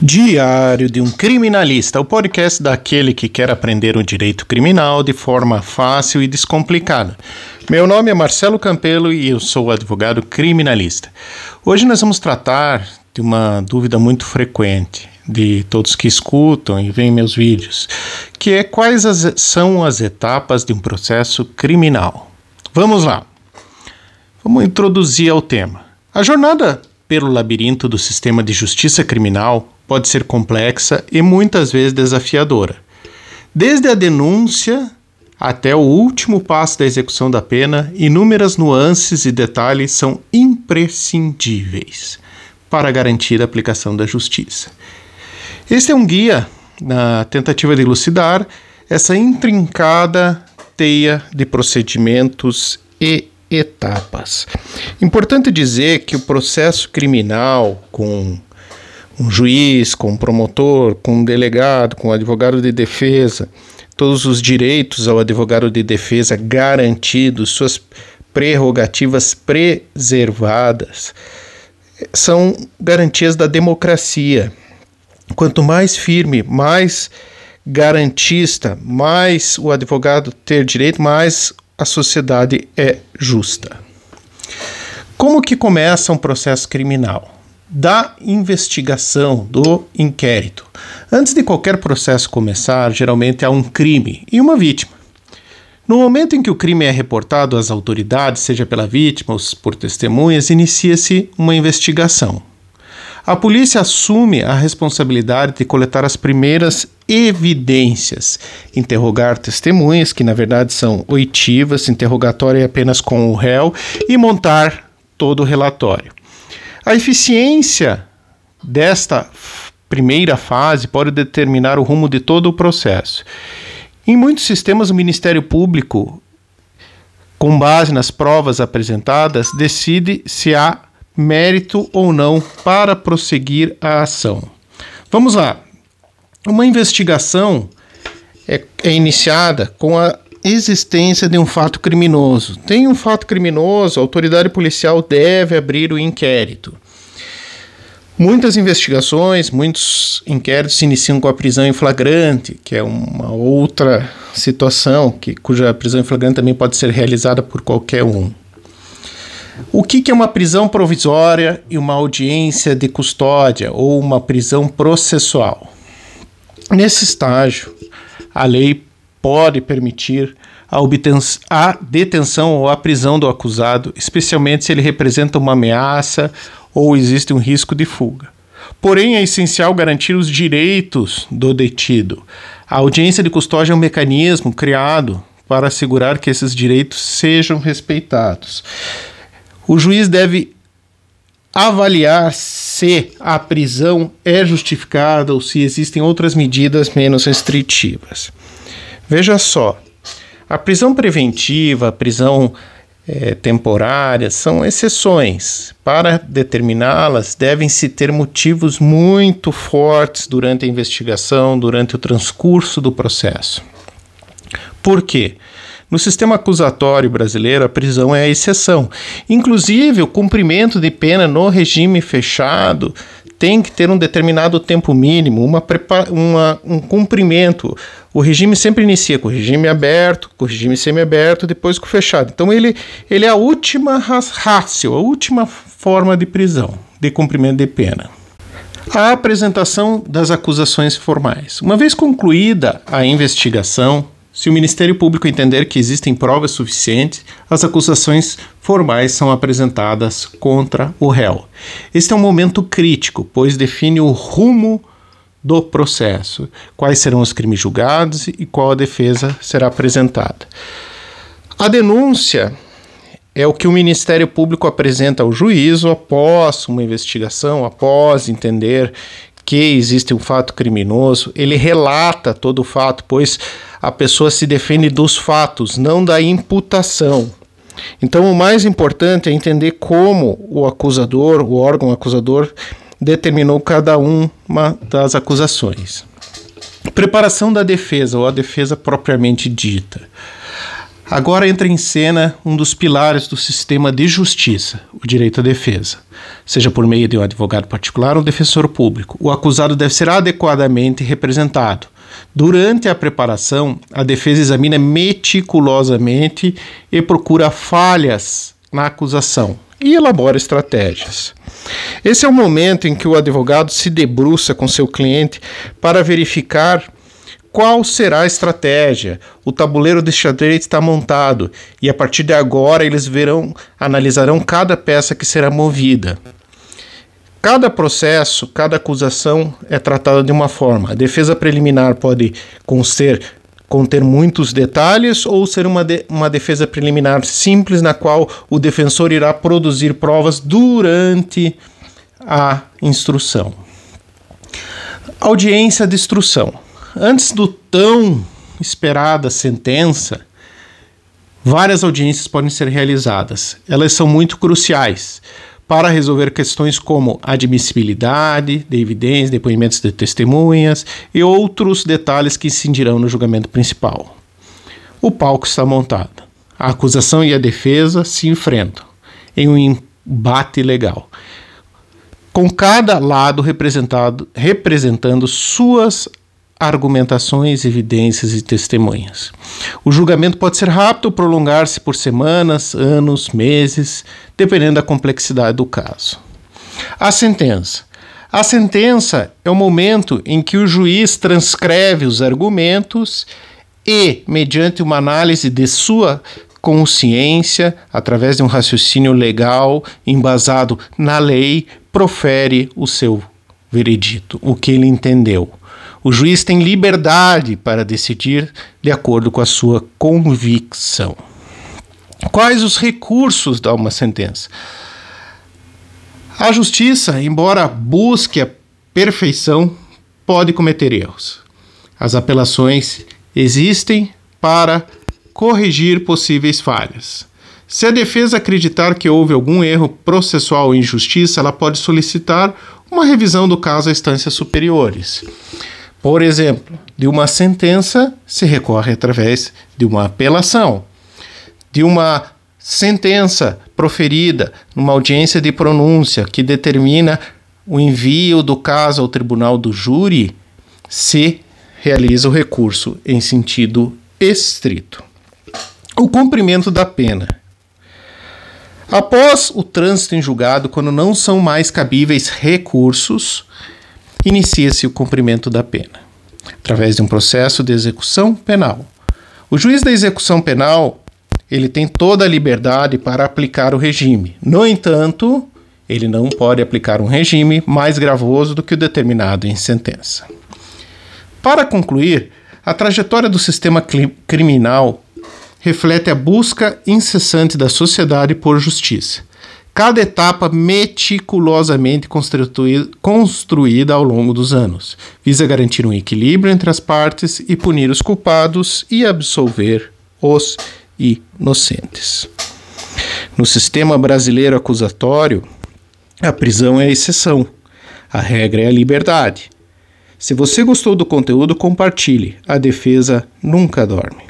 Diário de um Criminalista, o podcast daquele que quer aprender o direito criminal de forma fácil e descomplicada. Meu nome é Marcelo Campelo e eu sou advogado criminalista. Hoje nós vamos tratar de uma dúvida muito frequente de todos que escutam e veem meus vídeos, que é quais as, são as etapas de um processo criminal. Vamos lá. Vamos introduzir ao tema. A jornada pelo labirinto do sistema de justiça criminal pode ser complexa e muitas vezes desafiadora. Desde a denúncia até o último passo da execução da pena, inúmeras nuances e detalhes são imprescindíveis para garantir a aplicação da justiça. Este é um guia na tentativa de elucidar essa intrincada teia de procedimentos e etapas. Importante dizer que o processo criminal com um juiz, com um promotor, com um delegado, com um advogado de defesa, todos os direitos ao advogado de defesa garantidos, suas prerrogativas preservadas, são garantias da democracia. Quanto mais firme, mais garantista, mais o advogado ter direito, mais a sociedade é justa. Como que começa um processo criminal? Da investigação, do inquérito. Antes de qualquer processo começar, geralmente há um crime e uma vítima. No momento em que o crime é reportado às autoridades, seja pela vítima ou por testemunhas, inicia-se uma investigação. A polícia assume a responsabilidade de coletar as primeiras evidências, interrogar testemunhas, que na verdade são oitivas, interrogatório é apenas com o réu, e montar todo o relatório. A eficiência desta primeira fase pode determinar o rumo de todo o processo. Em muitos sistemas, o Ministério Público, com base nas provas apresentadas, decide se há mérito ou não para prosseguir a ação. Vamos lá. Uma investigação é, é iniciada com a existência de um fato criminoso. Tem um fato criminoso, a autoridade policial deve abrir o inquérito. Muitas investigações, muitos inquéritos se iniciam com a prisão em flagrante, que é uma outra situação, que, cuja prisão em flagrante também pode ser realizada por qualquer um. O que, que é uma prisão provisória e uma audiência de custódia ou uma prisão processual? Nesse estágio, a lei pode permitir a, a detenção ou a prisão do acusado, especialmente se ele representa uma ameaça ou existe um risco de fuga. Porém, é essencial garantir os direitos do detido. A audiência de custódia é um mecanismo criado para assegurar que esses direitos sejam respeitados. O juiz deve avaliar se a prisão é justificada ou se existem outras medidas menos restritivas. Veja só, a prisão preventiva, a prisão é, temporária são exceções. Para determiná-las, devem-se ter motivos muito fortes durante a investigação, durante o transcurso do processo. Por quê? No sistema acusatório brasileiro, a prisão é a exceção. Inclusive, o cumprimento de pena no regime fechado tem que ter um determinado tempo mínimo, uma, uma, um cumprimento. O regime sempre inicia com o regime aberto, com o regime semiaberto, depois com o fechado. Então ele, ele é a última ratio, a última forma de prisão, de cumprimento de pena. A apresentação das acusações formais. Uma vez concluída a investigação, se o Ministério Público entender que existem provas suficientes, as acusações formais são apresentadas contra o réu. Este é um momento crítico, pois define o rumo do processo, quais serão os crimes julgados e qual a defesa será apresentada. A denúncia é o que o Ministério Público apresenta ao juízo após uma investigação, após entender que existe um fato criminoso, ele relata todo o fato, pois a pessoa se defende dos fatos, não da imputação. Então, o mais importante é entender como o acusador, o órgão acusador, determinou cada uma das acusações. Preparação da defesa, ou a defesa propriamente dita. Agora entra em cena um dos pilares do sistema de justiça, o direito à defesa. Seja por meio de um advogado particular ou defensor público, o acusado deve ser adequadamente representado. Durante a preparação, a defesa examina meticulosamente e procura falhas na acusação e elabora estratégias. Esse é o momento em que o advogado se debruça com seu cliente para verificar qual será a estratégia. O tabuleiro de xadrez está montado e a partir de agora eles verão, analisarão cada peça que será movida. Cada processo, cada acusação é tratada de uma forma. A defesa preliminar pode conter, conter muitos detalhes ou ser uma, de, uma defesa preliminar simples, na qual o defensor irá produzir provas durante a instrução. Audiência de instrução. Antes do tão esperada sentença, várias audiências podem ser realizadas. Elas são muito cruciais para resolver questões como admissibilidade de evidências, depoimentos de testemunhas e outros detalhes que incidirão no julgamento principal. O palco está montado. A acusação e a defesa se enfrentam em um embate legal, com cada lado representado, representando suas argumentações, evidências e testemunhas. O julgamento pode ser rápido prolongar-se por semanas, anos, meses, dependendo da complexidade do caso. A sentença. A sentença é o momento em que o juiz transcreve os argumentos e, mediante uma análise de sua consciência, através de um raciocínio legal embasado na lei, profere o seu veredito, o que ele entendeu. O juiz tem liberdade para decidir de acordo com a sua convicção. Quais os recursos da uma sentença? A justiça, embora busque a perfeição, pode cometer erros. As apelações existem para corrigir possíveis falhas. Se a defesa acreditar que houve algum erro processual ou injustiça, ela pode solicitar uma revisão do caso a instâncias superiores. Por exemplo, de uma sentença se recorre através de uma apelação, de uma sentença proferida numa audiência de pronúncia que determina o envio do caso ao tribunal do júri, se realiza o recurso em sentido estrito. O cumprimento da pena. Após o trânsito em julgado, quando não são mais cabíveis recursos, inicia-se o cumprimento da pena, através de um processo de execução penal. O juiz da execução penal ele tem toda a liberdade para aplicar o regime. No entanto, ele não pode aplicar um regime mais gravoso do que o determinado em sentença. Para concluir, a trajetória do sistema criminal reflete a busca incessante da sociedade por justiça cada etapa meticulosamente construída ao longo dos anos, visa garantir um equilíbrio entre as partes e punir os culpados e absolver os inocentes. No sistema brasileiro acusatório, a prisão é a exceção, a regra é a liberdade. Se você gostou do conteúdo, compartilhe. A defesa nunca dorme.